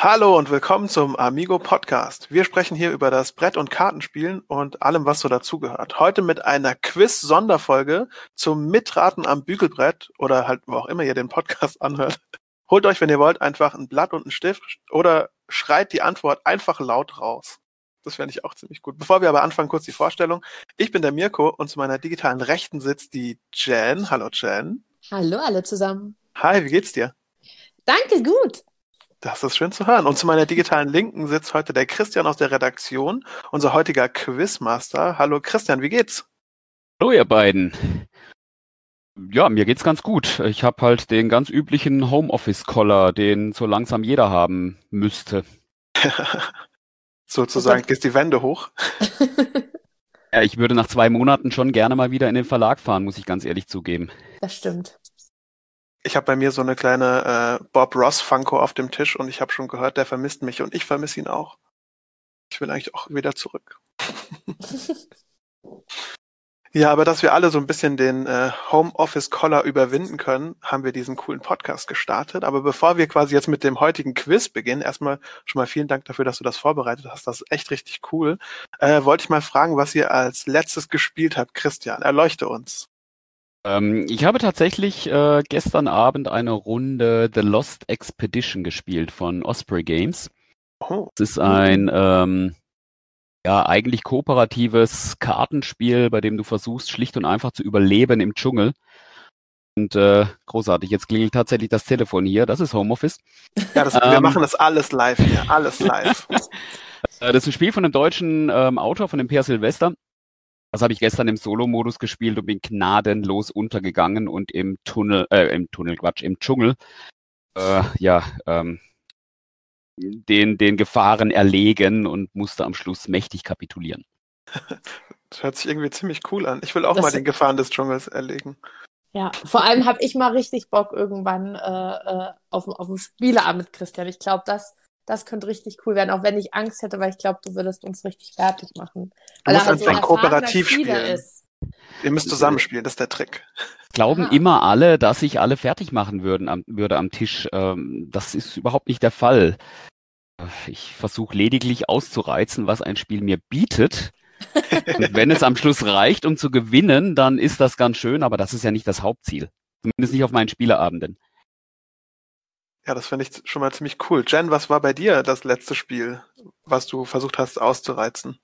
Hallo und willkommen zum Amigo Podcast. Wir sprechen hier über das Brett- und Kartenspielen und allem, was so dazugehört. Heute mit einer Quiz-Sonderfolge zum Mitraten am Bügelbrett oder halt wo auch immer ihr den Podcast anhört. Holt euch, wenn ihr wollt, einfach ein Blatt und einen Stift oder schreit die Antwort einfach laut raus. Das fände ich auch ziemlich gut. Bevor wir aber anfangen, kurz die Vorstellung. Ich bin der Mirko und zu meiner digitalen Rechten sitzt die Jen. Hallo Jen. Hallo alle zusammen. Hi, wie geht's dir? Danke, gut. Das ist schön zu hören. Und zu meiner digitalen Linken sitzt heute der Christian aus der Redaktion, unser heutiger Quizmaster. Hallo Christian, wie geht's? Hallo ihr beiden. Ja, mir geht's ganz gut. Ich habe halt den ganz üblichen Homeoffice-Collar, den so langsam jeder haben müsste. Sozusagen gehst die Wände hoch. ja, ich würde nach zwei Monaten schon gerne mal wieder in den Verlag fahren, muss ich ganz ehrlich zugeben. Das stimmt. Ich habe bei mir so eine kleine äh, Bob Ross Funko auf dem Tisch und ich habe schon gehört, der vermisst mich und ich vermisse ihn auch. Ich will eigentlich auch wieder zurück. ja, aber dass wir alle so ein bisschen den äh, Homeoffice Collar überwinden können, haben wir diesen coolen Podcast gestartet. Aber bevor wir quasi jetzt mit dem heutigen Quiz beginnen, erstmal schon mal vielen Dank dafür, dass du das vorbereitet hast. Das ist echt richtig cool. Äh, wollte ich mal fragen, was ihr als letztes gespielt habt. Christian, erleuchte uns. Ähm, ich habe tatsächlich äh, gestern Abend eine Runde The Lost Expedition gespielt von Osprey Games. Oh. Es ist ein ähm, ja eigentlich kooperatives Kartenspiel, bei dem du versuchst schlicht und einfach zu überleben im Dschungel. Und äh, großartig, jetzt klingelt tatsächlich das Telefon hier. Das ist Homeoffice. Ja, das, wir Ähm. machen das alles live hier, alles live. Äh, Das ist ein Spiel von einem deutschen ähm, Autor, von dem Per Silvester. Das habe ich gestern im Solo-Modus gespielt und bin gnadenlos untergegangen und im Tunnel, äh, im Tunnel, Quatsch, im Dschungel, äh, ja, ähm, den, den Gefahren erlegen und musste am Schluss mächtig kapitulieren. Das hört sich irgendwie ziemlich cool an. Ich will auch Das- mal den Gefahren des Dschungels erlegen. Ja, vor allem habe ich mal richtig Bock irgendwann äh, äh, auf, auf einen Spieleabend mit Christian. Ich glaube, das, das könnte richtig cool werden, auch wenn ich Angst hätte, weil ich glaube, du würdest uns richtig fertig machen. Weil musst halt so ein kooperativ spielen. ist. Ihr müsst zusammenspielen, das ist der Trick. Glauben Aha. immer alle, dass ich alle fertig machen würden am, würde am Tisch. Ähm, das ist überhaupt nicht der Fall. Ich versuche lediglich auszureizen, was ein Spiel mir bietet. Und wenn es am Schluss reicht, um zu gewinnen, dann ist das ganz schön, aber das ist ja nicht das Hauptziel. Zumindest nicht auf meinen Spieleabenden. Ja, das finde ich schon mal ziemlich cool. Jen, was war bei dir das letzte Spiel, was du versucht hast auszureizen?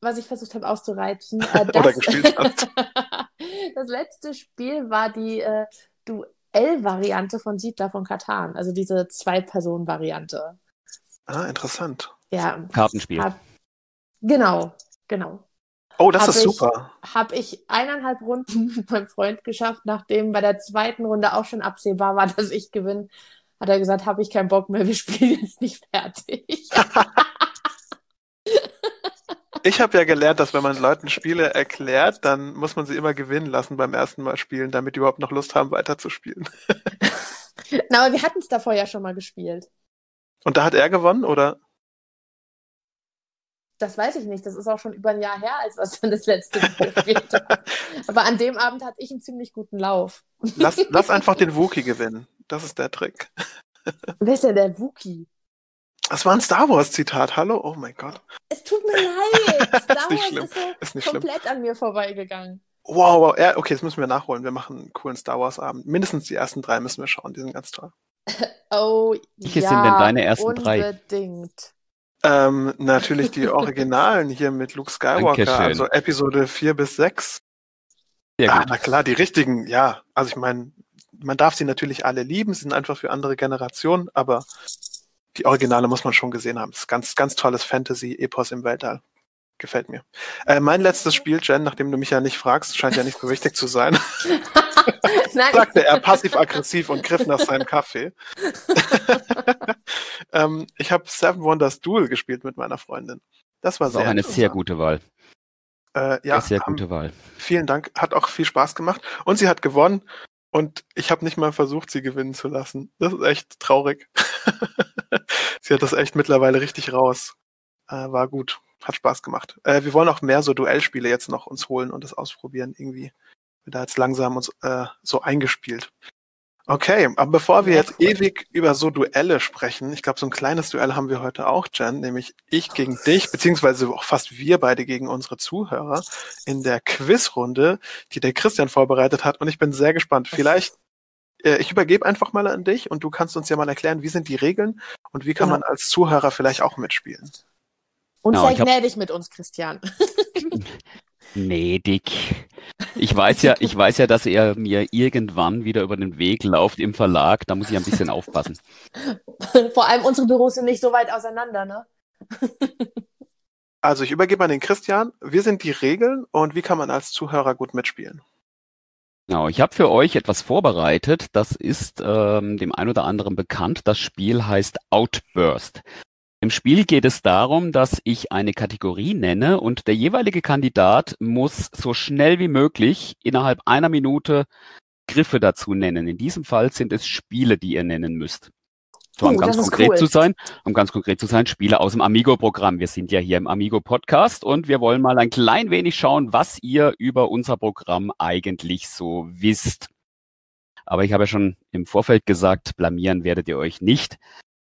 Was ich versucht habe auszureizen. Äh, Oder das, gespielt hast. das letzte Spiel war die äh, Duell-Variante von Siedler von Katan, also diese Zwei-Personen-Variante. Ah, interessant. Ja, Kartenspiel. Hab, genau, genau. Oh, das Hab ist ich- super. Habe ich eineinhalb Runden mit meinem Freund geschafft, nachdem bei der zweiten Runde auch schon absehbar war, dass ich gewinne. Hat er gesagt, habe ich keinen Bock mehr, wir spielen jetzt nicht fertig. Ich habe ja gelernt, dass wenn man Leuten Spiele erklärt, dann muss man sie immer gewinnen lassen beim ersten Mal spielen, damit die überhaupt noch Lust haben, weiterzuspielen. Na, aber wir hatten es davor ja schon mal gespielt. Und da hat er gewonnen, oder? Das weiß ich nicht. Das ist auch schon über ein Jahr her, als wir es dann das letzte Mal gespielt haben. Aber an dem Abend hatte ich einen ziemlich guten Lauf. Lass, lass einfach den Wookie gewinnen. Das ist der Trick. Wer ist denn der Wookie? Das war ein Star Wars Zitat. Hallo? Oh mein Gott. Es tut mir leid. Star nicht Wars schlimm. ist so Ist nicht schlimm. komplett an mir vorbeigegangen. Wow, wow. Ja, okay, das müssen wir nachholen. Wir machen einen coolen Star Wars Abend. Mindestens die ersten drei müssen wir schauen. Die sind ganz toll. Oh, Welche ja, sind denn deine ersten drei? Unbedingt. Ähm, natürlich die Originalen hier mit Luke Skywalker, also Episode 4 bis 6. Sehr Ah, gut. na klar, die richtigen, ja. Also ich meine, man darf sie natürlich alle lieben, sie sind einfach für andere Generationen, aber die Originale muss man schon gesehen haben. Das ist ganz, ganz tolles Fantasy-Epos im Weltall. Gefällt mir. Äh, mein letztes Spiel, Jen, nachdem du mich ja nicht fragst, scheint ja nicht so wichtig zu sein, Nein, sagte er passiv-aggressiv und griff nach seinem Kaffee. ähm, ich habe Seven Wonders Duel gespielt mit meiner Freundin. Das war Das ist sehr auch eine sehr gute Wahl. Äh, ja, Sehr, haben- gute Wahl. vielen Dank. Hat auch viel Spaß gemacht. Und sie hat gewonnen. Und ich habe nicht mal versucht, sie gewinnen zu lassen. Das ist echt traurig. sie hat das echt mittlerweile richtig raus. Äh, war gut. Hat Spaß gemacht. Äh, wir wollen auch mehr so Duellspiele jetzt noch uns holen und das ausprobieren irgendwie. Wir da jetzt langsam uns äh, so eingespielt. Okay, aber bevor wir jetzt ewig über so Duelle sprechen, ich glaube, so ein kleines Duell haben wir heute auch, Jen, nämlich ich gegen dich, beziehungsweise auch fast wir beide gegen unsere Zuhörer in der Quizrunde, die der Christian vorbereitet hat. Und ich bin sehr gespannt. Vielleicht, äh, ich übergebe einfach mal an dich und du kannst uns ja mal erklären, wie sind die Regeln und wie kann Genau. man als Zuhörer vielleicht auch mitspielen. Und Genau, sei hab- gnädig mit uns, Christian. Nee, Dick. Ich weiß ja, ich weiß ja, dass er mir irgendwann wieder über den Weg läuft im Verlag. Da muss ich ein bisschen aufpassen. Vor allem unsere Büros sind nicht so weit auseinander, ne? Also ich übergebe an den Christian. Wir sind die Regeln und wie kann man als Zuhörer gut mitspielen? Genau, ich habe für euch etwas vorbereitet. Das ist ähm, dem einen oder anderen bekannt. Das Spiel heißt Outburst. Im Spiel geht es darum, dass ich eine Kategorie nenne und der jeweilige Kandidat muss so schnell wie möglich innerhalb einer Minute Griffe dazu nennen. In diesem Fall sind es Spiele, die ihr nennen müsst. So, um Oh, ganz konkret cool. zu sein, um ganz konkret zu sein, Spiele aus dem Amigo-Programm. Wir sind ja hier im Amigo-Podcast und wir wollen mal ein klein wenig schauen, was ihr über unser Programm eigentlich so wisst. Aber ich habe ja schon im Vorfeld gesagt, blamieren werdet ihr euch nicht.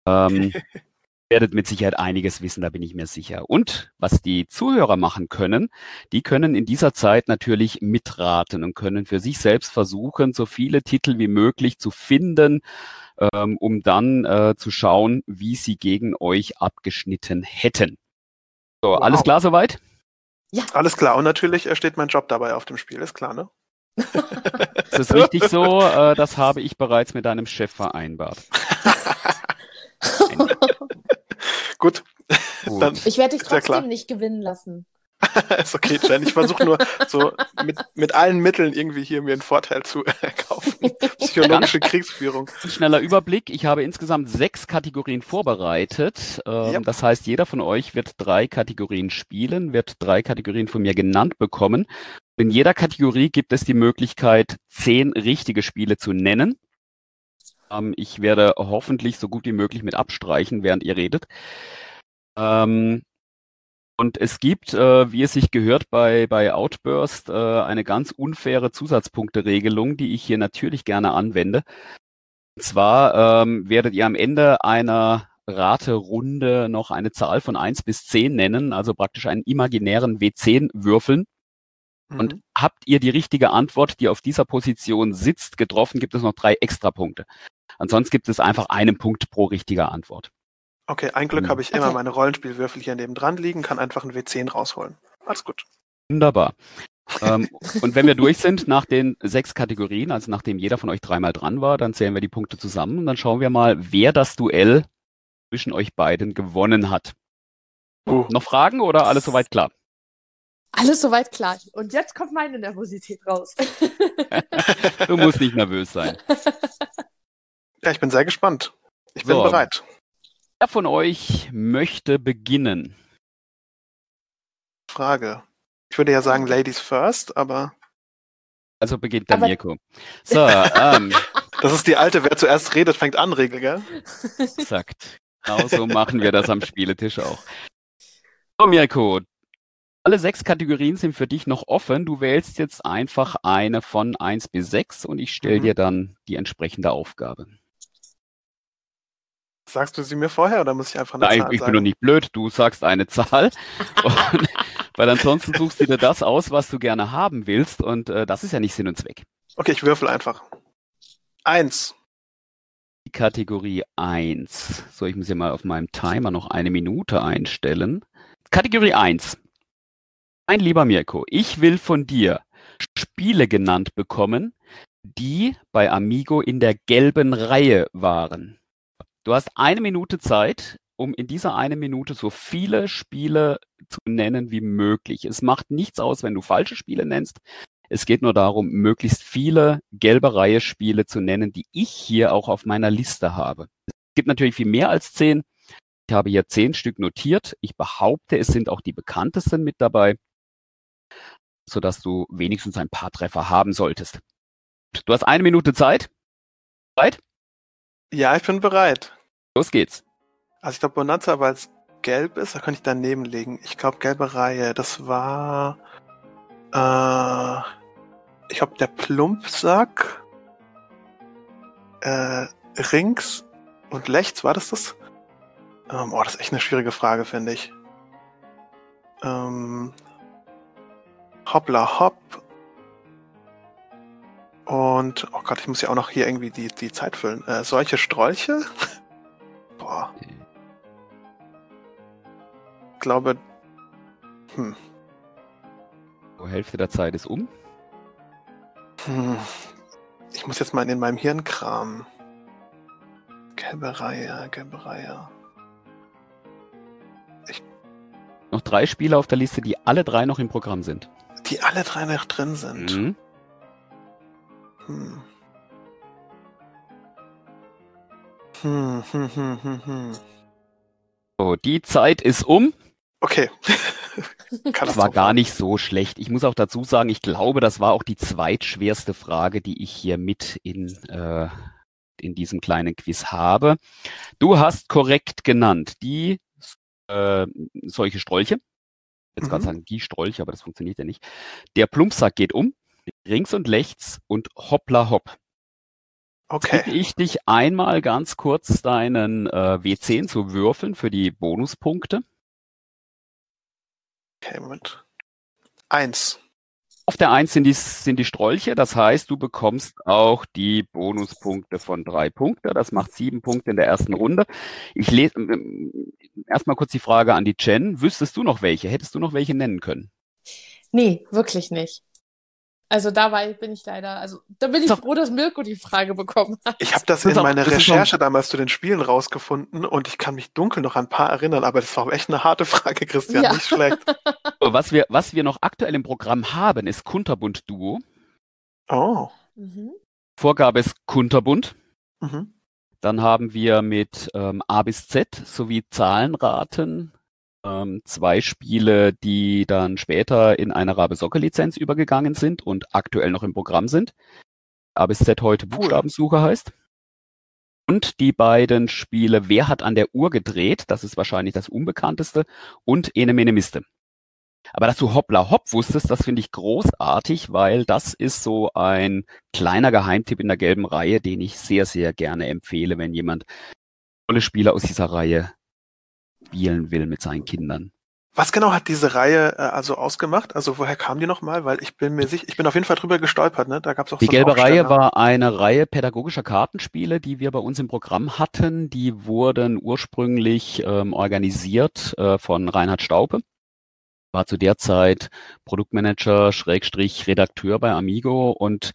Ähm, werdet mit Sicherheit einiges wissen, da bin ich mir sicher. Und was die Zuhörer machen können, die können in dieser Zeit natürlich mitraten und können für sich selbst versuchen, so viele Titel wie möglich zu finden, ähm, um dann äh, zu schauen, wie sie gegen euch abgeschnitten hätten. So, Wow. alles klar soweit? Alles klar. Und natürlich äh, steht mein Job dabei auf dem Spiel, ist klar, ne? Ist es richtig so? Äh, das habe ich bereits mit deinem Chef vereinbart. Gut, Gut. dann Ich werde dich trotzdem klar. nicht gewinnen lassen. ist okay, Jen. Ich versuche nur so mit, mit allen Mitteln irgendwie hier mir einen Vorteil zu erkaufen. Psychologische Kriegsführung. Ein schneller Überblick. Ich habe insgesamt sechs Kategorien vorbereitet. Ähm, Ja. Das heißt, jeder von euch wird drei Kategorien spielen, wird drei Kategorien von mir genannt bekommen. In jeder Kategorie gibt es die Möglichkeit, zehn richtige Spiele zu nennen. Ähm, ich werde hoffentlich so gut wie möglich mit abstreichen, während ihr redet. Ähm, und es gibt, äh, wie es sich gehört bei, bei Outburst, äh, eine ganz unfaire Zusatzpunkteregelung, die ich hier natürlich gerne anwende. Und zwar ähm, werdet ihr am Ende einer Raterunde noch eine Zahl von eins bis zehn nennen, also praktisch einen imaginären W10 würfeln. Und Mhm. habt ihr die richtige Antwort, die auf dieser Position sitzt, getroffen, gibt es noch drei Extrapunkte. Ansonsten gibt es einfach einen Punkt pro richtiger Antwort. Okay, ein Glück Mhm. habe ich immer Okay. meine Rollenspielwürfel hier neben dran liegen, kann einfach einen W10 rausholen. Alles gut. Wunderbar. ähm, und wenn wir durch sind nach den sechs Kategorien, also nachdem jeder von euch dreimal dran war, dann zählen wir die Punkte zusammen und dann schauen wir mal, wer das Duell zwischen euch beiden gewonnen hat. Uh. Noch Fragen oder alles soweit klar? Alles soweit klar. Und jetzt kommt meine Nervosität raus. Du musst nicht nervös sein. Ja, ich bin sehr gespannt. Ich bin So. bereit. Wer von euch möchte beginnen? Frage. Ich würde ja sagen Ladies first, aber Also beginnt der Aber- Mirko. So, ähm, das ist die alte, wer zuerst redet, fängt an, Regel, gell? exakt. Genau so machen wir das am Spieletisch auch. So, Mirko. Alle sechs Kategorien sind für dich noch offen. Du wählst jetzt einfach eine von eins bis sechs und ich stelle Mhm. dir dann die entsprechende Aufgabe. Sagst du sie mir vorher oder muss ich einfach eine Nein, Zahl ich bin sagen? doch nicht blöd. Du sagst eine Zahl. Und, weil ansonsten suchst du dir das aus, was du gerne haben willst. Und äh, das ist ja nicht Sinn und Zweck. Okay, ich würfel einfach. Eins. Die Kategorie 1. So, ich muss hier mal auf meinem Timer noch eine Minute einstellen. Kategorie 1. Mein lieber Mirko, ich will von dir Spiele genannt bekommen, die bei Amigo in der gelben Reihe waren. Du hast eine Minute Zeit, um in dieser eine Minute so viele Spiele zu nennen wie möglich. Es macht nichts aus, wenn du falsche Spiele nennst. Es geht nur darum, möglichst viele gelbe Reihe Spiele zu nennen, die ich hier auch auf meiner Liste habe. Es gibt natürlich viel mehr als zehn. Ich habe hier zehn Stück notiert. Ich behaupte, es sind auch die bekanntesten mit dabei, sodass du wenigstens ein paar Treffer haben solltest. Du hast eine Minute Zeit. Zeit? Ja, ich bin bereit. Los geht's. Also ich glaube Bonanza, weil es gelb ist, da könnte ich daneben legen. Ich glaube gelbe Reihe, das war äh, ich glaube der Plumpsack. äh, Rings und Lechts, war das das? Ähm, oh, das ist echt eine schwierige Frage, finde ich. Ähm, Hoppla Hopp. Und, oh Gott, ich muss ja auch noch hier irgendwie die, die Zeit füllen. Äh, solche Strolche? Boah. Ich glaube, hm, So, Hälfte der Zeit ist um. hm. Ich muss jetzt mal in meinem Hirn kramen. Gelbe Reihe, gelbe Reihe. Noch drei Spieler auf der Liste, die alle drei noch im Programm sind. Die alle drei noch drin sind. Mhm. Hm. Hm, hm, hm, hm, hm. So, die Zeit ist um. Okay. Das war gar nicht so schlecht. Ich muss auch dazu sagen, ich glaube, das war auch die zweitschwerste Frage, die ich hier mit in, äh, in diesem kleinen Quiz habe. Du hast korrekt genannt die äh, solche Strolche. Jetzt Mhm. gerade sagen die Strolche, aber das funktioniert ja nicht. Der Plumpsack geht um, links und rechts und hoppla hopp. Bitte Okay. ich dich einmal ganz kurz deinen äh, W10 zu würfeln für die Bonuspunkte. Okay, Moment. Eins. Auf der 1 sind die, sind die Strolche, das heißt, du bekommst auch die Bonuspunkte von drei Punkte. Das macht sieben Punkte in der ersten Runde. Ich lese ähm, erstmal kurz die Frage an die Jen. Wüsstest du noch welche? Hättest du noch welche nennen können? Nee, wirklich nicht. Also da war, bin ich leider, also da bin ich Doch. froh, dass Mirko die Frage bekommen hat. Ich habe das Das in meiner Recherche damals zu den Spielen rausgefunden und ich kann mich dunkel noch an ein paar erinnern, aber das war echt eine harte Frage, Christian. Ja. Nicht schlecht. Was wir, was wir noch aktuell im Programm haben, ist Kunterbund Duo. Oh. Mhm. Vorgabe ist Kunterbund. Mhm. Dann haben wir mit ähm, A bis Z sowie Zahlenraten ähm, zwei Spiele, die dann später in eine Rabe-Soccer-Lizenz übergegangen sind und aktuell noch im Programm sind. A bis Z heute Buchstabensuche heißt. Und die beiden Spiele Wer hat an der Uhr gedreht? Das ist wahrscheinlich das unbekannteste. Und Ene Mene Miste. Aber dass du Hoppla Hopp wusstest, das finde ich großartig, weil das ist so ein kleiner Geheimtipp in der gelben Reihe, den ich sehr, sehr gerne empfehle, wenn jemand tolle Spiele aus dieser Reihe spielen will mit seinen Kindern. Was genau hat diese Reihe äh, also ausgemacht? Also woher kam die nochmal? Weil ich bin mir sicher, ich bin auf jeden Fall drüber gestolpert, ne? Da gab es auch Die so gelbe Reihe war eine Reihe pädagogischer Kartenspiele, die wir bei uns im Programm hatten. Die wurden ursprünglich ähm, organisiert äh, von Reinhard Staupe. War zu der Zeit Produktmanager, Schrägstrich Redakteur bei Amigo und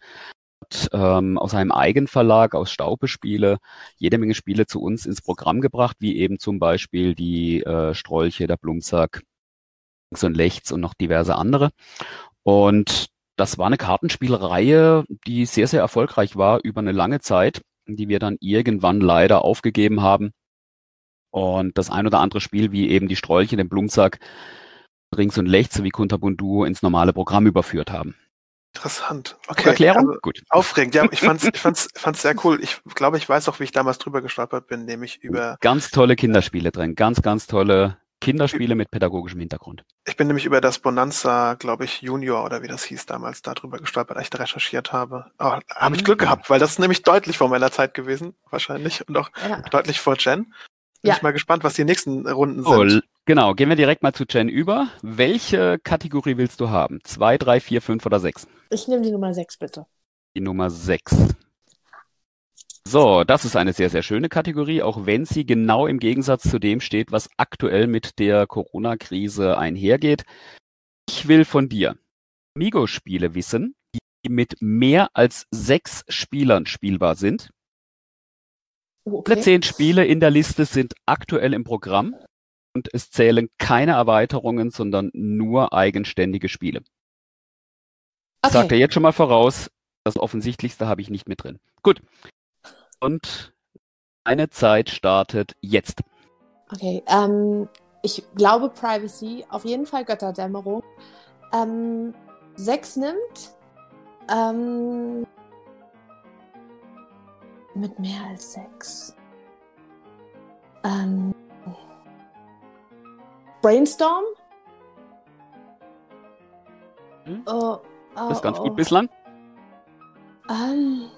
ähm, aus einem Eigenverlag, aus Staupe Spiele, jede Menge Spiele zu uns ins Programm gebracht, wie eben zum Beispiel die äh, Strolche, der Blumsack, und rechts und noch diverse andere. Und das war eine Kartenspielreihe, die sehr, sehr erfolgreich war über eine lange Zeit, die wir dann irgendwann leider aufgegeben haben. Und das ein oder andere Spiel, wie eben die Strolche, den Blumsack, links und rechts sowie Kunterbundu ins normale Programm überführt haben. Interessant. Okay. Erklärung? Also, Gut. aufregend. Ja, ich fand's, ich fand's, fand's sehr cool. Ich glaube, ich weiß auch, wie ich damals drüber gestolpert bin, nämlich über, Ganz tolle Kinderspiele drin. Ganz, ganz tolle Kinderspiele mit pädagogischem Hintergrund. ich bin nämlich über das Bonanza, glaube ich, Junior oder wie das hieß damals, da drüber gestolpert, als ich da recherchiert habe. Aber habe ich Glück Mhm. gehabt, weil das ist nämlich deutlich vor meiner Zeit gewesen, wahrscheinlich, und auch Ja. deutlich vor Jen. Bin Ja. ich mal gespannt, was die nächsten Runden Oh, sind. genau, gehen wir direkt mal zu Jen über. Welche Kategorie willst du haben? Zwei, drei, vier, fünf oder sechs? Ich nehme die Nummer 6, bitte. Die Nummer 6. So, das ist eine sehr, sehr schöne Kategorie, auch wenn sie genau im Gegensatz zu dem steht, was aktuell mit der Corona-Krise einhergeht. Ich will von dir Amigo-Spiele wissen, die mit mehr als sechs Spielern spielbar sind. Oh, Alle okay. zehn Spiele in der Liste sind aktuell im Programm und es zählen keine Erweiterungen, sondern nur eigenständige Spiele. Ich sag dir Okay. jetzt schon mal voraus, das Offensichtlichste habe ich nicht mit drin. Gut. Und eine Zeit startet jetzt. okay. Ähm, ich glaube Privacy, auf jeden Fall Götterdämmerung. Ähm, 6 nimmt. Ähm, mit mehr als 6. Ähm, Brainstorm? Hm? Oh, oh, Das ist ganz oh. gut bislang. Ähm,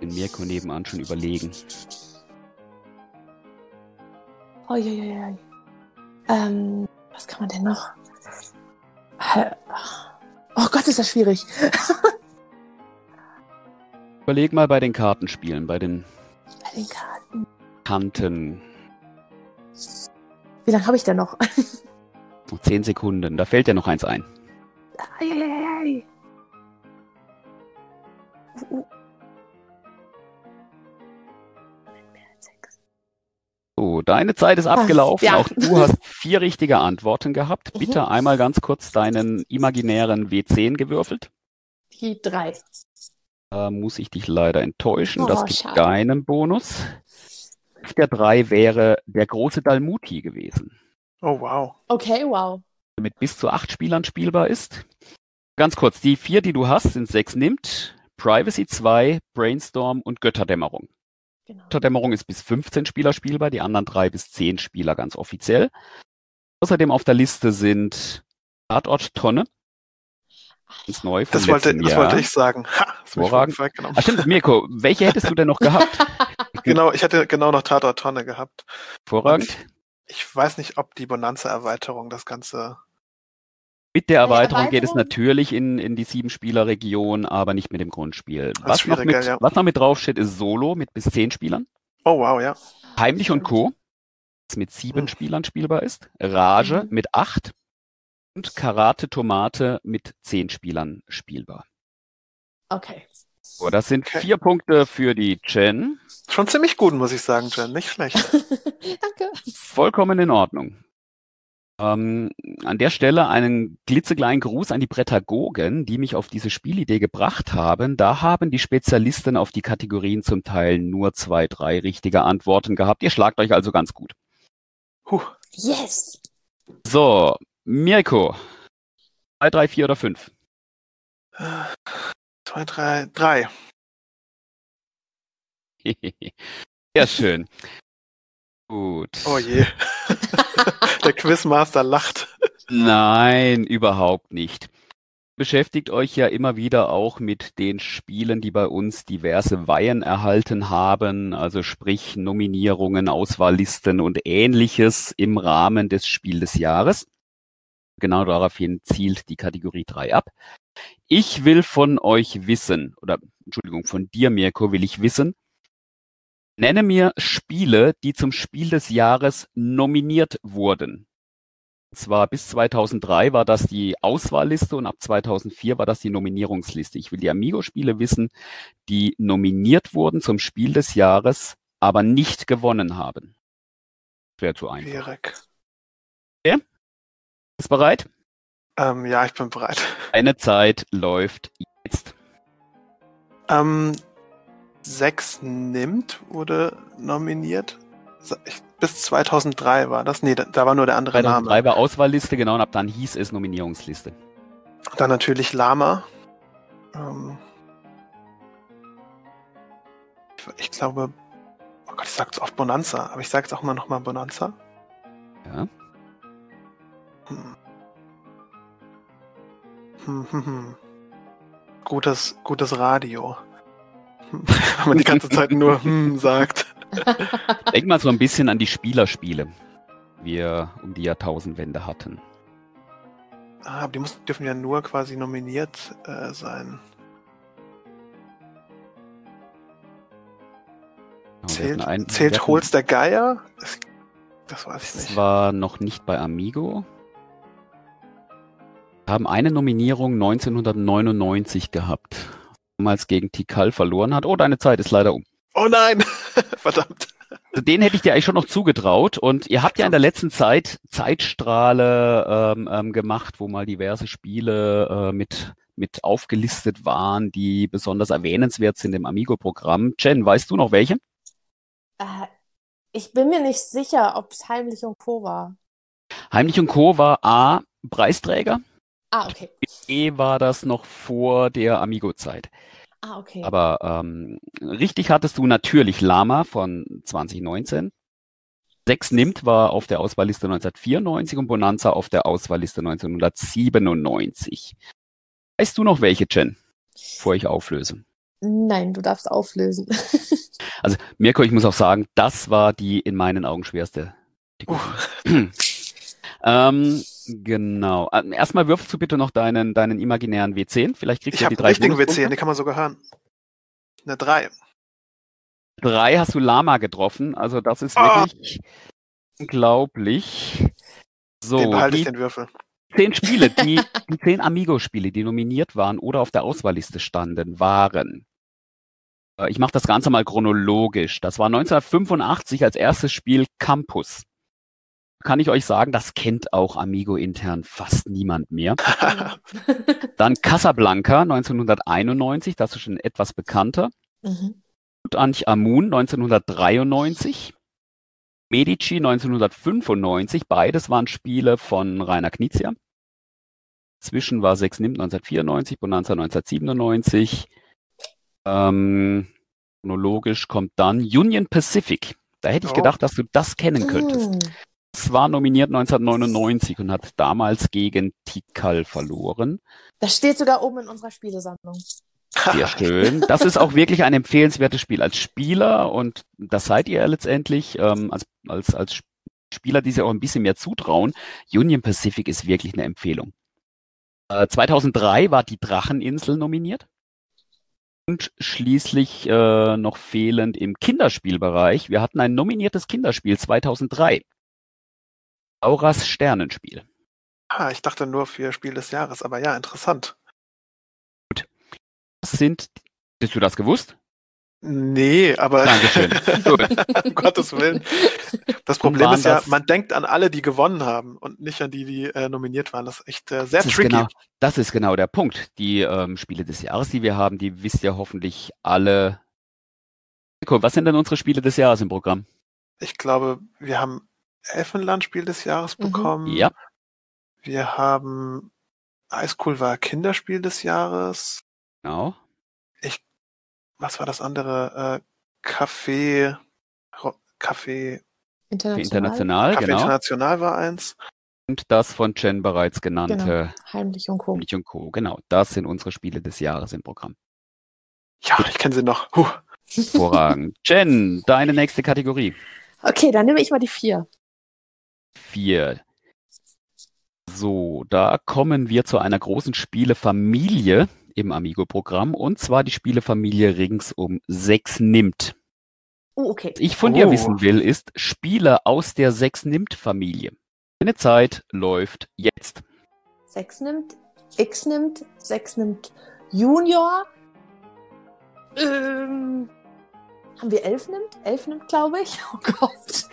Mirko nebenan schon überlegen. Oh, ja, ja, ja. Ähm, was kann man denn noch? Oh Gott, ist das schwierig. Überleg mal bei den Kartenspielen, bei den Bei den Karten. Kanten. Wie lange habe ich denn noch? Noch zehn Sekunden, da fällt dir noch eins ein. Eieiei. Uh, uh. So, deine Zeit ist abgelaufen. ja. Auch du hast vier richtige Antworten gehabt. Mhm. Bitte einmal ganz kurz deinen imaginären W10 gewürfelt. Die drei. Da muss ich dich leider enttäuschen. Oh, das gibt schade. keinen Bonus. Der drei wäre der große Dalmuti gewesen, Oh, wow. Okay, wow. der mit bis zu acht Spielern spielbar ist. Ganz kurz, die vier, die du hast, sind sechs Nimmt, Privacy 2, Brainstorm und Götterdämmerung. Genau. Götterdämmerung ist bis 15 Spieler spielbar, die anderen drei bis 10 Spieler ganz offiziell. Außerdem auf der Liste sind Tatort Tonne. Ganz neu vom Das wollte, das Jahr. wollte ich sagen. Ha, ich weggenommen. Ah, stimmt, Mirko, welche hättest du denn noch gehabt? Genau, ich hatte genau noch Tatort Tonne gehabt. Hervorragend. Ich weiß nicht, ob die Bonanza-Erweiterung das Ganze. Mit der der Erweiterung geht es Erweiterung? natürlich in, in die Sieben-Spieler-Region, aber nicht mit dem Grundspiel. Ist Was noch, mit, ja. was noch mit draufsteht, ist Solo mit bis 10 Spielern. Oh, wow, ja. Heimlich und. Co. das mit sieben Hm. Spielern spielbar ist. Rage Mhm. mit acht. Und Karate Tomate mit zehn Spielern spielbar. Okay. So, das sind Okay. vier Punkte für die Jen. Schon ziemlich gut, muss ich sagen, Jen. Nicht schlecht. Danke. Vollkommen in Ordnung. Ähm, an der Stelle einen klitzekleinen Gruß an die Prädagogen, die mich auf diese Spielidee gebracht haben. Da haben die Spezialisten auf die Kategorien zum Teil nur zwei, drei richtige Antworten gehabt. Ihr schlagt euch also ganz gut. Huh. Yes. So, Mirko. Drei, drei, vier oder fünf? Zwei, drei, drei. Sehr schön. Gut. Oh je. Der Quizmaster lacht. Nein, überhaupt nicht. Beschäftigt euch ja immer wieder auch mit den Spielen, die bei uns diverse Weihen erhalten haben, also sprich Nominierungen, Auswahllisten und ähnliches im Rahmen des Spiel des Jahres. Genau daraufhin zielt die Kategorie 3 ab. Ich will von euch wissen, oder Entschuldigung, von dir, Mirko, will ich wissen, nenne mir Spiele, die zum Spiel des Jahres nominiert wurden. Und zwar bis 2003 war das die Auswahlliste und ab 2004 war das die Nominierungsliste. Ich will die Amigo-Spiele wissen, die nominiert wurden zum Spiel des Jahres, aber nicht gewonnen haben. Wäre zu einfach. Schwierig. Ist bereit? Ähm, ja, ich bin bereit. Eine Zeit läuft jetzt. Ähm, sechs nimmt wurde nominiert. Bis 2003 war das. Nee, da, da war nur der andere Name. 2003 war Auswahlliste, genau, und ab dann hieß es Nominierungsliste. Dann natürlich Lama. Ähm, ich, ich glaube, oh Gott, ich sag so oft Bonanza, aber ich sage jetzt auch mal nochmal Bonanza. Ja. Hm. Hm, hm. Gutes, gutes Radio. Wenn man die ganze Zeit nur hm sagt. Denk mal so ein bisschen an die Spielerspiele, die wir um die Jahrtausendwende hatten. Ah, aber die müssen, dürfen ja nur quasi nominiert äh, sein. Wir Zählt, einen- zählt Holz der Geier? Das, das weiß ich Das nicht. war noch nicht bei Amigo. Wir haben eine Nominierung 1999 gehabt. Damals gegen Tikal verloren hat. Oh, deine Zeit ist leider um. Oh nein! Verdammt. Also Den hätte ich dir eigentlich schon noch zugetraut. Und ihr habt ja in der letzten Zeit Zeitstrahle ähm, ähm, gemacht, wo mal diverse Spiele äh, mit, mit aufgelistet waren, die besonders erwähnenswert sind im Amigo-Programm. Jen, weißt du noch welche? Äh, ich bin mir nicht sicher, ob es Heimlich und Co. war. Heimlich und Co. war A. Preisträger. Ah, okay. E war das noch vor der Amigo-Zeit. Ah, okay. Aber ähm, richtig hattest du natürlich Lama von 2019. Sechs nimmt war auf der Auswahlliste 1994 und Bonanza auf der Auswahlliste 1997. Weißt du noch welche, Jen? Bevor ich auflöse. Nein, du darfst auflösen. Also Mirko, ich muss auch sagen, das war die in meinen Augen schwerste. Uh, Ähm, genau. Ähm, Erstmal würfelst du bitte noch deinen, deinen imaginären W10. Vielleicht kriegst ich du habe die drei richtigen Bonuspunkte. W10, den kann man sogar hören. Eine 3. Drei hast du Lama getroffen. Also das ist Ah. wirklich unglaublich. So, den behalte ich die den Würfel. zehn Spiele, die, die zehn Amigo-Spiele, die nominiert waren oder auf der Auswahlliste standen, waren. Äh, Ich mache das Ganze mal chronologisch. Das war 1985 als erstes Spiel Campus. Kann ich euch sagen, das kennt auch Amigo intern fast niemand mehr. Dann Casablanca 1991, das ist schon etwas bekannter. Mhm. Tutanch Amun 1993. Medici 1995, beides waren Spiele von Rainer Knizia. Zwischen war 6 Nimmt 1994, Bonanza 1997. Ähm, chronologisch kommt dann Union Pacific. Da hätte ich Oh. gedacht, dass du das kennen könntest. War nominiert 1999 und hat damals gegen Tikal verloren. Das steht sogar oben in unserer Spielesammlung. Sehr schön. Das ist auch wirklich ein empfehlenswertes Spiel als Spieler und das seid ihr ja letztendlich ähm, als, als, als Spieler, die sich auch ein bisschen mehr zutrauen. Union Pacific ist wirklich eine Empfehlung. Äh, 2003 war die Dracheninsel nominiert. Und schließlich äh, noch fehlend im Kinderspielbereich. Wir hatten ein nominiertes Kinderspiel 2003. Auras Sternenspiel. Ah, ich dachte nur für Spiel des Jahres, aber ja, interessant. Das sind, hast du das gewusst? Nee, aber Dankeschön. Gut. um Gottes Willen. Das Problem ist ja, das- man denkt an alle, die gewonnen haben und nicht an die, die äh, nominiert waren. Das ist echt äh, sehr Das tricky. genau, das ist genau der Punkt. Die ähm, Spiele des Jahres, die wir haben, die wisst ihr hoffentlich alle. Nico, was sind denn unsere Spiele des Jahres im Programm? Ich glaube, wir haben Elfenland Spiel des Jahres Mhm. bekommen. Ja, Wir haben High School war Kinderspiel des Jahres. genau. Was war das andere? Äh, Café, Ro- Café, International. International, Café genau. International war eins. Und das von Jen bereits Genau. genannte Heimlich und Co. Milch und Co. Genau, das sind unsere Spiele des Jahres im Programm. Ja, ich kenne sie noch. Huh. Hervorragend. Jen, deine nächste Kategorie. Okay, dann nehme ich mal die vier. Vier. So, da kommen wir zu einer großen Spielefamilie im Amigo-Programm und zwar die Spielefamilie ringsum sechs nimmt. Oh, okay. Was ich von dir Oh. wissen will, ist Spiele aus der sechs nimmt Familie. Deine Zeit läuft jetzt. Sechs nimmt, X nimmt, sechs nimmt Junior. Ähm, haben wir elf nimmt? Elf nimmt, glaube ich. Oh Gott.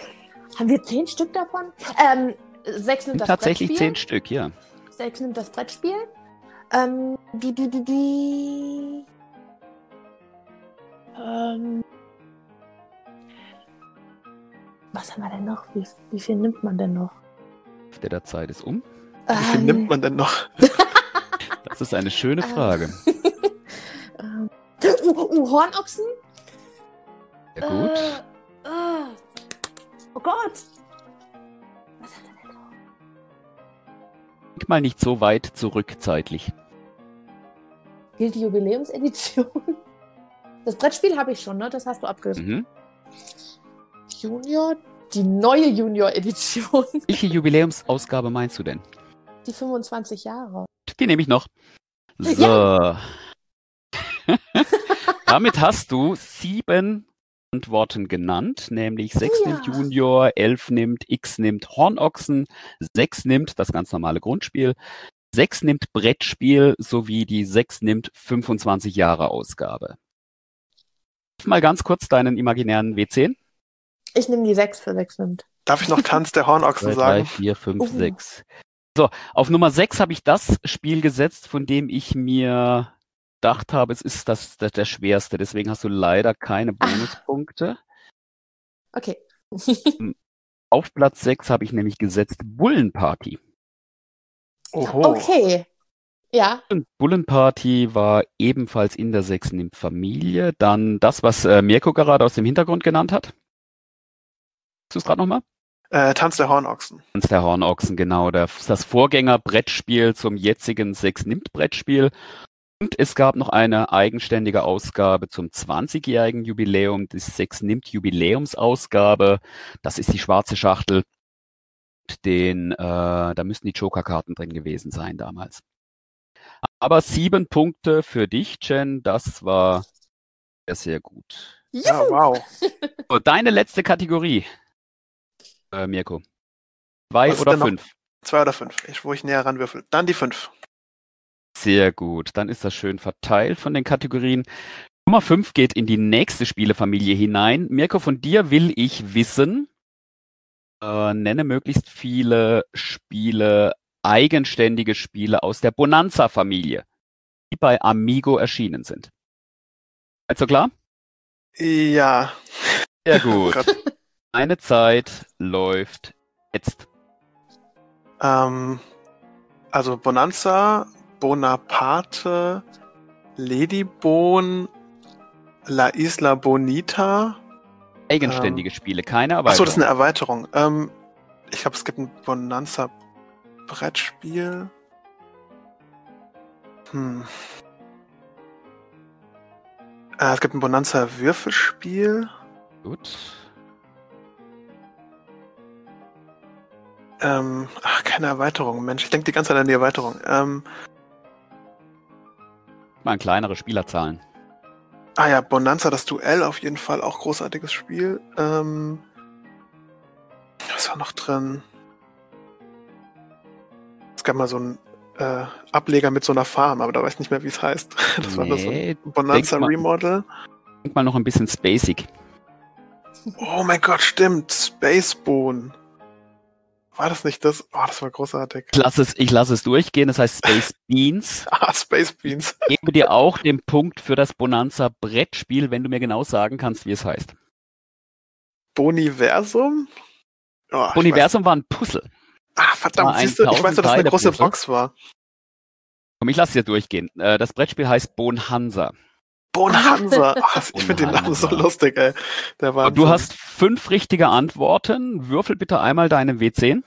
Haben wir zehn Stück davon? Ähm, sechs nimmt das Tatsächlich Brettspiel. zehn Stück, ja. Sechs nimmt das Brettspiel. Ähm, die, die, die, die. Ähm, was haben wir denn noch? Wie, wie viel nimmt man denn noch? Der der Zeit ist um. Wie viel Ähm, nimmt man denn noch? Das ist eine schöne Frage. ähm, uh, uh, Hornochsen? Sehr gut. Äh, äh, oh Gott. Was hat er denn noch? Denk mal nicht so weit zurück zeitlich. Gilt die Jubiläumsedition? Das Brettspiel habe ich schon, ne? Das hast du abgehört. Mhm. Junior? Die neue Junior-Edition. Welche Jubiläumsausgabe meinst du denn? Die 25 Jahre. Die nehme ich noch. So. Damit hast du sieben Antworten genannt, nämlich sechs Ja. nimmt Junior, elf nimmt, X nimmt Hornochsen, sechs nimmt das ganz normale Grundspiel, sechs nimmt Brettspiel sowie die sechs nimmt 25 Jahre Ausgabe. Mal ganz kurz deinen imaginären W10. Ich nehme die 6 für 6 nimmt. Darf ich noch Tanz der Hornochsen Zwei, drei, sagen? vier, fünf, Oh. sechs. So, auf Nummer sechs habe ich das Spiel gesetzt, von dem ich mir gedacht habe, es ist das, das der schwerste. Deswegen hast du leider keine. Bonuspunkte. Okay. Auf Platz sechs habe ich nämlich gesetzt Bullenparty. Oho. Okay. Ja. Und Bullenparty war ebenfalls in der sechsten in Familie. Dann das, was äh, Mirko gerade aus dem Hintergrund genannt hat. Hast du es gerade nochmal? Äh, Tanz der Hornochsen. Tanz der Hornochsen, genau. Der, das Vorgängerbrettspiel zum jetzigen Sechs-Nimmt-Brettspiel. Und es gab noch eine eigenständige Ausgabe zum 20-jährigen Jubiläum. Die 6 nimmt Jubiläumsausgabe. Das ist die schwarze Schachtel. Den, äh, da müssten die Joker-Karten drin gewesen sein damals. Aber sieben Punkte für dich, Jen. Das war sehr, sehr gut. Ja, wow. So, deine letzte Kategorie, äh, Mirko. Zwei oder noch? fünf? Zwei oder fünf. Ich, wo ich näher ranwürfel. Dann die fünf. Sehr gut. Dann ist das schön verteilt von den Kategorien. Nummer fünf geht in die nächste Spielefamilie hinein. Mirko, von dir will ich wissen, äh, nenne möglichst viele Spiele, eigenständige Spiele aus der Bonanza-Familie, die bei Amigo erschienen sind. Also klar? Ja. Sehr Oh gut. Gott. Eine Zeit läuft jetzt. Ähm, also Bonanza, Bonaparte, Ladybone, La Isla Bonita. Eigenständige Spiele, keine Erweiterung. Achso, das ist eine Erweiterung. Ähm, ich glaube, es gibt ein Bonanza Brettspiel. Hm. Äh, es gibt ein Bonanza Würfelspiel. Gut. Ähm, ach, keine Erweiterung, Mensch. Ich denke die ganze Zeit an die Erweiterung. Ähm, Mal kleinere Spielerzahlen. ah ja, Bonanza, das Duell auf jeden Fall, auch großartiges Spiel. Ähm, was war noch drin? Es gab mal so einen äh, Ableger mit so einer Farm, aber da weiß ich nicht mehr, wie es heißt. Das war nur so Nee, ein Bonanza denk mal- Remodel. denk mal noch ein bisschen spacig. Oh mein Gott, stimmt. Spacebone. War das nicht das? Oh, das war großartig. Ich lasse es, ich lasse es durchgehen, das heißt Space Beans. Ah, Space Beans. Ich gebe dir auch den Punkt für das Bonanza Brettspiel, wenn du mir genau sagen kannst, wie es heißt. Boniversum? Oh, ich Universum war ein Puzzle. Ah, verdammt, siehst du, ich weiß nur, dass es eine große. Box war. Komm, ich lasse dir durchgehen. Äh, Das Brettspiel heißt Bonhansa. Bonanza. Oh, ich finde den Namen so lustig, ey. Der war Und du hast fünf richtige Antworten. Würfel bitte einmal deine W10.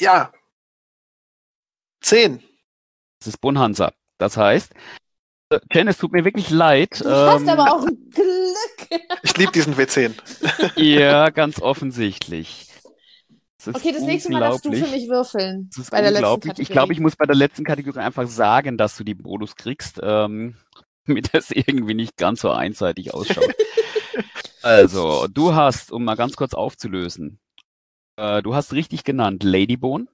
Ja. Zehn. Das ist Bonhansa. Das heißt, äh, Jen, es tut mir wirklich leid. Du hast ähm, aber auch ein Glück. Ich liebe diesen W10. Ja, ganz offensichtlich. Das Okay, das nächste Mal darfst du für mich würfeln. Das ist bei der letzten. Kategorie. Ich glaube, ich muss bei der letzten Kategorie einfach sagen, dass du die Bonus kriegst, ähm, damit das irgendwie nicht ganz so einseitig ausschaut. also, du hast, um mal ganz kurz aufzulösen, äh, du hast richtig genannt Ladybone,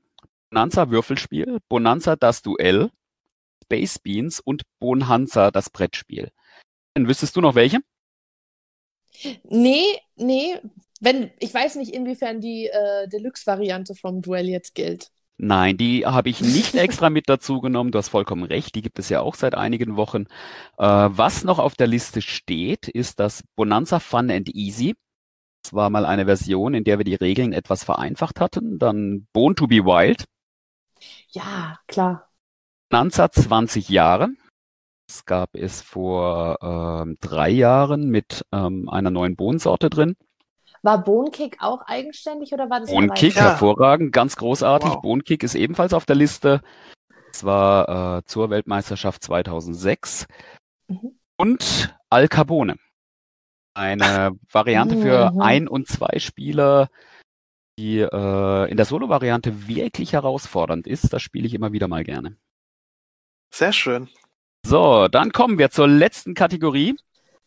Bonanza Würfelspiel, Bonanza das Duell, Space Beans und Bonhanza das Brettspiel. Dann wüsstest du noch welche? Nee, nee. Wenn, ich weiß nicht, inwiefern die äh, Deluxe-Variante vom Duell jetzt gilt. Nein, die habe ich nicht extra mit dazu genommen. Du hast vollkommen recht, die gibt es ja auch seit einigen Wochen. Äh, was noch auf der Liste steht, ist das Bonanza Fun and Easy. Das war mal eine Version, in der wir die Regeln etwas vereinfacht hatten. Dann Born to be Wild, Ja, klar. Bonanza 20 Jahre. Das gab es vor ähm, drei Jahren mit ähm, einer neuen Bohnensorte drin. War Bohnenkick auch eigenständig oder war das Bohnenkick, Ja. hervorragend, ganz großartig. Wow. Bohnenkick ist ebenfalls auf der Liste. Das war äh, zur Weltmeisterschaft 2006. Mhm. Und Al Carbone. Eine Variante für Mhm. ein- und zwei Spieler, die äh, in der Solo-Variante wirklich herausfordernd ist. Das spiele ich immer wieder mal gerne. Sehr schön. So, dann kommen wir zur letzten Kategorie.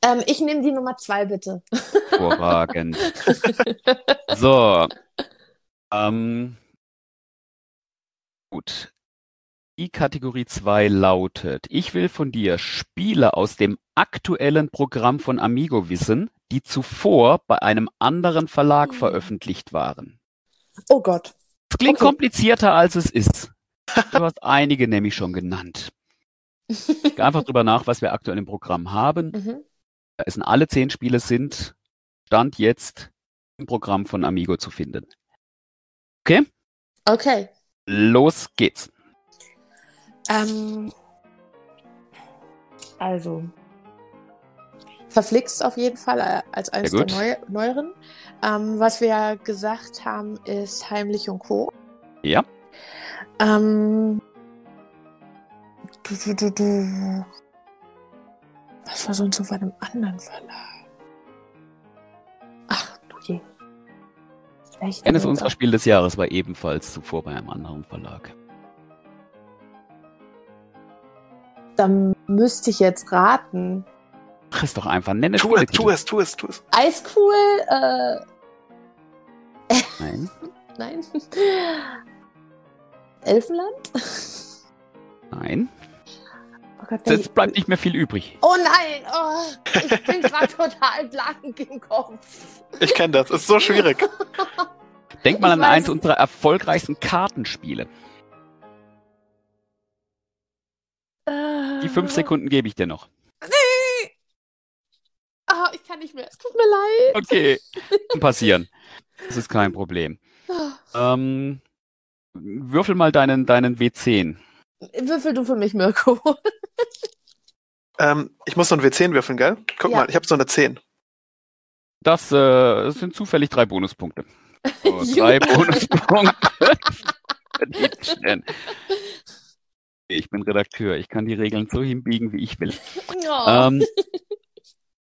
Ähm, ich nehme die Nummer zwei, bitte. Hervorragend. So. Ähm, gut. Die Kategorie 2 lautet, ich will von dir Spiele aus dem aktuellen Programm von Amigo wissen, die zuvor bei einem anderen Verlag Mhm. veröffentlicht waren. Oh Gott. Das klingt Okay. komplizierter, als es ist. Du hast einige nämlich schon genannt. Denk Einfach drüber nach, was wir aktuell im Programm haben. Mhm. Da sind alle zehn Spiele sind Stand jetzt im Programm von Amigo zu finden. Okay. Los geht's. Ähm, also. Verflixt auf jeden Fall äh, als eines der. Neu neueren. Ähm, was wir ja gesagt haben, ist Heimlich und Co. Ja. Ähm, du, du, du, du. Was war sonst so bei einem anderen Verlag? Ach, du je. Echt? Eines unserer Spiel des Jahres war ebenfalls zuvor bei einem anderen Verlag. Dann müsste ich jetzt raten. Mach es doch einfach, nenne Tu es, tu es, tu es, tu es. Eiscool, äh, Nein, nein. Elfenland? nein. Oh Gott, Es bleibt nicht mehr viel übrig. Oh nein! Oh, ich bin gerade total blank im Kopf. Ich kenne das. Ist so schwierig. Denk mal Ich an eins unserer erfolgreichsten Kartenspiele. Die fünf Sekunden gebe ich dir noch. Nee! Ah, ich kann nicht mehr. Es tut mir leid. Okay, kann passieren. Das ist kein Problem. Ah. Ähm, würfel mal deinen, deinen W10. Würfel du für mich, Mirko. Ähm, ich muss so ein W10 würfeln, gell? Guck Ja. mal, ich habe so eine 10. Das äh, sind zufällig drei Bonuspunkte. So, drei Bonuspunkte. Ich bin Redakteur. Ich kann die Regeln so hinbiegen, wie ich will. Oh. Ähm,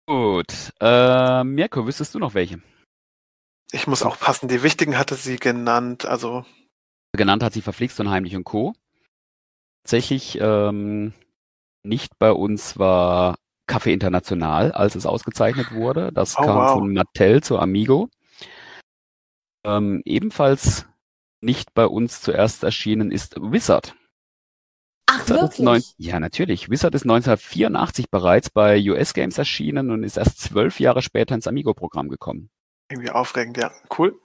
gut. Äh, Mirko, wüsstest du noch welche? Ich muss auch passen. Die wichtigen hatte sie genannt. Also, Genannt hat sie Verflixt und Heimlich und Co. Tatsächlich ähm, nicht bei uns war Café International, als es ausgezeichnet wurde. Das Oh, kam wow. von Mattel zu Amigo. Ähm, ebenfalls nicht bei uns zuerst erschienen ist Wizard. Ach, Wizard wirklich? ja, natürlich. Wizard ist 1984 bereits bei US Games erschienen und ist erst zwölf Jahre später ins Amigo-Programm gekommen. irgendwie aufregend, ja. Cool.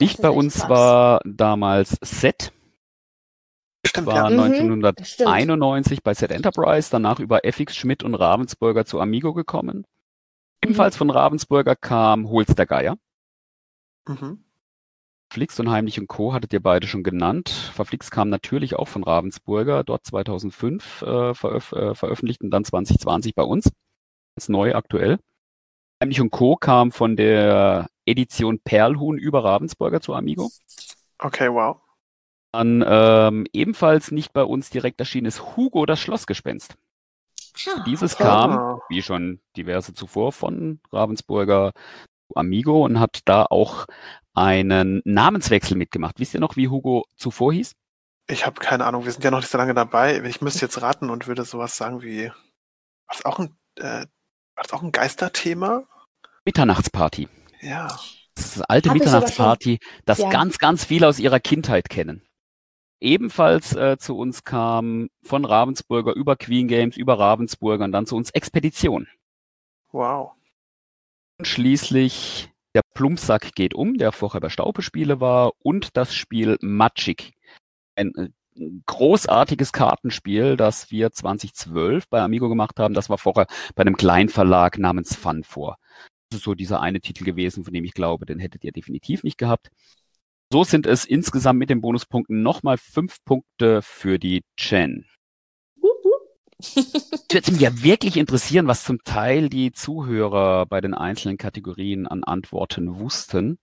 Nicht ist bei uns krass. war damals Set, Stimmt, war ja. Mhm. 1991 bei Set Enterprise, danach über FX Schmidt und Ravensburger zu Amigo gekommen. Ebenfalls von Ravensburger kam Holz der Geier. Mhm. Flix und Heimlich und Co. hattet ihr beide schon genannt. Verflix kam natürlich auch von Ravensburger, dort 2005 äh, veröf äh, veröffentlicht und dann 2020 bei uns. Ganz neu, aktuell. Heimlich und Co. kam von der Edition Perlhuhn über Ravensburger zu Amigo. Okay, wow. Dann ähm, ebenfalls nicht bei uns direkt erschienen ist Hugo das Schlossgespenst. Ah, Dieses okay. kam, Ah. wie schon diverse zuvor, von Ravensburger zu Amigo und hat da auch einen Namenswechsel mitgemacht. Wisst ihr noch, wie Hugo zuvor hieß? Ich habe keine Ahnung, wir sind ja noch nicht so lange dabei. Ich müsste jetzt raten und würde sowas sagen wie, war das auch ein, äh, war das auch ein Geisterthema? Mitternachtsparty. Ja. Das ist das alte Hab Mitternachtsparty, das Ja. ganz, ganz viele aus ihrer Kindheit kennen. Ebenfalls äh, zu uns kam von Ravensburger über Queen Games, über Ravensburger und dann zu uns Expedition. Wow. Und schließlich der Plumpsack geht um, der vorher bei Staupe-Spiele war, und das Spiel Magic. Ein äh, großartiges Kartenspiel, das wir 2012 bei Amigo gemacht haben. Das war vorher bei einem Kleinverlag namens Fun vor. Das ist so dieser eine Titel gewesen, von dem ich glaube, den hättet ihr definitiv nicht gehabt. So sind es insgesamt mit den Bonuspunkten nochmal fünf Punkte für die Chen. Würde mich ja wirklich interessieren, was zum Teil die Zuhörer bei den einzelnen Kategorien an Antworten wussten.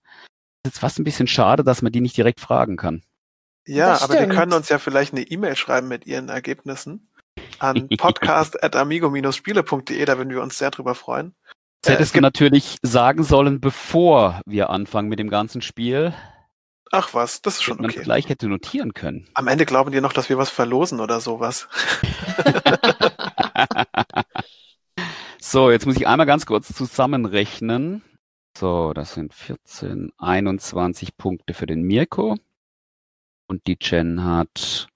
Es ist fast ein bisschen schade, dass man die nicht direkt fragen kann. Ja, Das aber die können uns ja vielleicht eine E-Mail schreiben mit ihren Ergebnissen an podcast.amigo-spiele.de, da würden wir uns sehr drüber freuen. Das Äh, hättest es du natürlich sagen sollen, bevor wir anfangen mit dem ganzen Spiel, Ach was, das ist schon damit man okay. gleich hätte notieren können. Am Ende glauben die noch, dass wir was verlosen oder sowas. so, jetzt muss ich einmal ganz kurz zusammenrechnen. So, das sind 14, 21 Punkte für den Mirko. Und die Jen hat.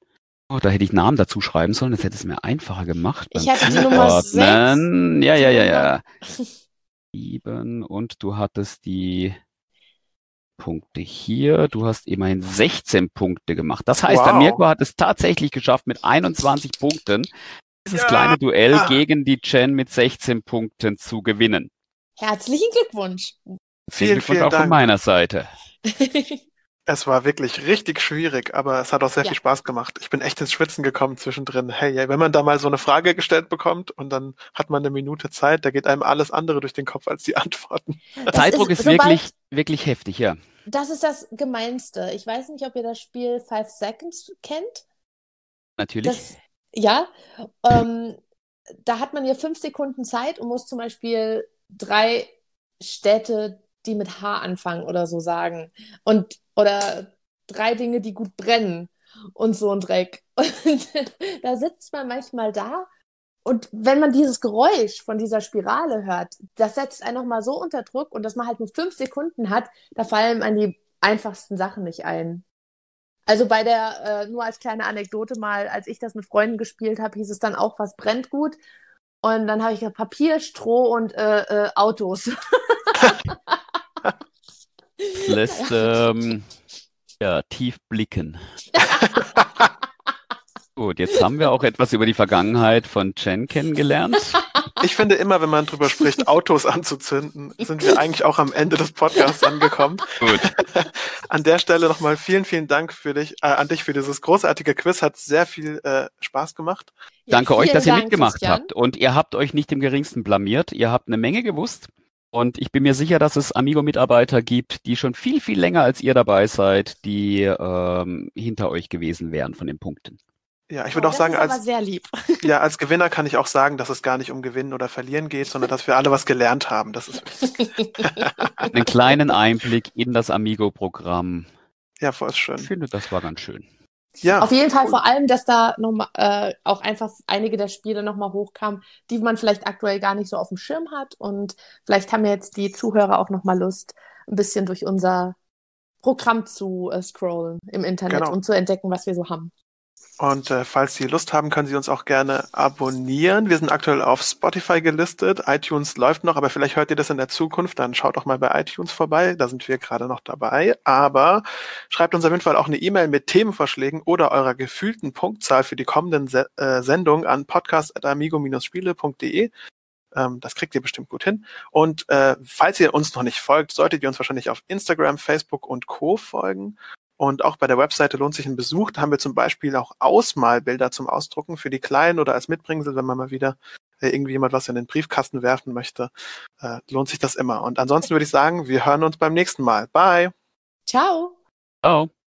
Oh, da hätte ich Namen dazu schreiben sollen, das hätte es mir einfacher gemacht. Ich beim hatte die Nummer Zuordnen. Ja, ja, ja, ja. Nummer- Sieben und du hattest die Punkte hier. Du hast immerhin 16 Punkte gemacht. Das heißt, der Wow. Mirko hat es tatsächlich geschafft mit 21 Punkten dieses Ja. kleine Duell Ah. gegen die Chen mit 16 Punkten zu gewinnen. Herzlichen Glückwunsch. Vielen, Glückwunsch vielen auch von Dank. meiner Seite. Es war wirklich richtig schwierig, aber es hat auch sehr Ja. viel Spaß gemacht. Ich bin echt ins Schwitzen gekommen zwischendrin. Hey, ey, wenn man da mal so eine Frage gestellt bekommt und dann hat man eine Minute Zeit, da geht einem alles andere durch den Kopf als die Antworten. Das Zeitdruck ist, sobald- wirklich, wirklich heftig, ja. Das ist das Gemeinste. Ich weiß nicht, ob ihr das Spiel Five Seconds kennt. Natürlich. Das, ja, ähm, da hat man ja fünf Sekunden Zeit und muss zum Beispiel drei Städte, die mit H anfangen oder so sagen. Und, oder drei Dinge, die gut brennen und so ein Dreck. Und da sitzt man manchmal da und wenn man dieses Geräusch von dieser Spirale hört, das setzt einen nochmal so unter Druck und dass man halt nur fünf Sekunden hat, da fallen einem die einfachsten Sachen nicht ein. Also bei der, äh, nur als kleine Anekdote mal, als ich das mit Freunden gespielt habe, hieß es dann auch, was brennt gut. Und dann habe ich gesagt, Papier, Stroh und äh, äh, Autos. lässt ähm, ja, tief blicken. Gut, jetzt haben wir auch etwas über die Vergangenheit von Jen kennengelernt. Ich finde immer, wenn man drüber spricht, Autos anzuzünden, sind wir eigentlich auch am Ende des Podcasts angekommen. Gut. An der Stelle nochmal vielen, vielen Dank für dich, äh, an dich für dieses großartige Quiz. Hat sehr viel äh, Spaß gemacht. Ja, Danke euch, dass ihr Dank, mitgemacht Christian. habt. Und ihr habt euch nicht im geringsten blamiert. Ihr habt eine Menge gewusst. Und ich bin mir sicher, dass es Amigo-Mitarbeiter gibt, die schon viel, viel länger als ihr dabei seid, die ähm, hinter euch gewesen wären von den Punkten. Ja, ich würde oh, auch sagen, als, ja, als Gewinner kann ich auch sagen, dass es gar nicht um Gewinnen oder Verlieren geht, sondern dass wir alle was gelernt haben. Das ist Einen kleinen Einblick in das Amigo-Programm. Ja, voll schön. Ich finde, das war ganz schön. Ja. Auf jeden Fall vor allem, dass da noch mal, äh, auch einfach einige der Spiele nochmal hochkamen, die man vielleicht aktuell gar nicht so auf dem Schirm hat. Und vielleicht haben jetzt die Zuhörer auch nochmal Lust, ein bisschen durch unser Programm zu äh, scrollen im Internet genau. und zu entdecken, was wir so haben. Und äh, falls Sie Lust haben, können Sie uns auch gerne abonnieren. Wir sind aktuell auf Spotify gelistet. iTunes läuft noch, aber vielleicht hört ihr das in der Zukunft. Dann schaut doch mal bei iTunes vorbei. Da sind wir gerade noch dabei. Aber schreibt uns auf jeden Fall auch eine E-Mail mit Themenvorschlägen oder eurer gefühlten Punktzahl für die kommenden Se äh, Sendungen an podcast.amigo-spiele.de. Ähm, das kriegt ihr bestimmt gut hin. Und äh, falls ihr uns noch nicht folgt, solltet ihr uns wahrscheinlich auf Instagram, Facebook und Co. folgen. Und auch bei der Webseite lohnt sich ein Besuch. Da haben wir zum Beispiel auch Ausmalbilder zum Ausdrucken für die Kleinen oder als Mitbringsel, wenn man mal wieder äh, irgendwie jemand was in den Briefkasten werfen möchte. Äh, lohnt sich das immer. Und ansonsten würde ich sagen, wir hören uns beim nächsten Mal. Bye. Ciao. Ciao.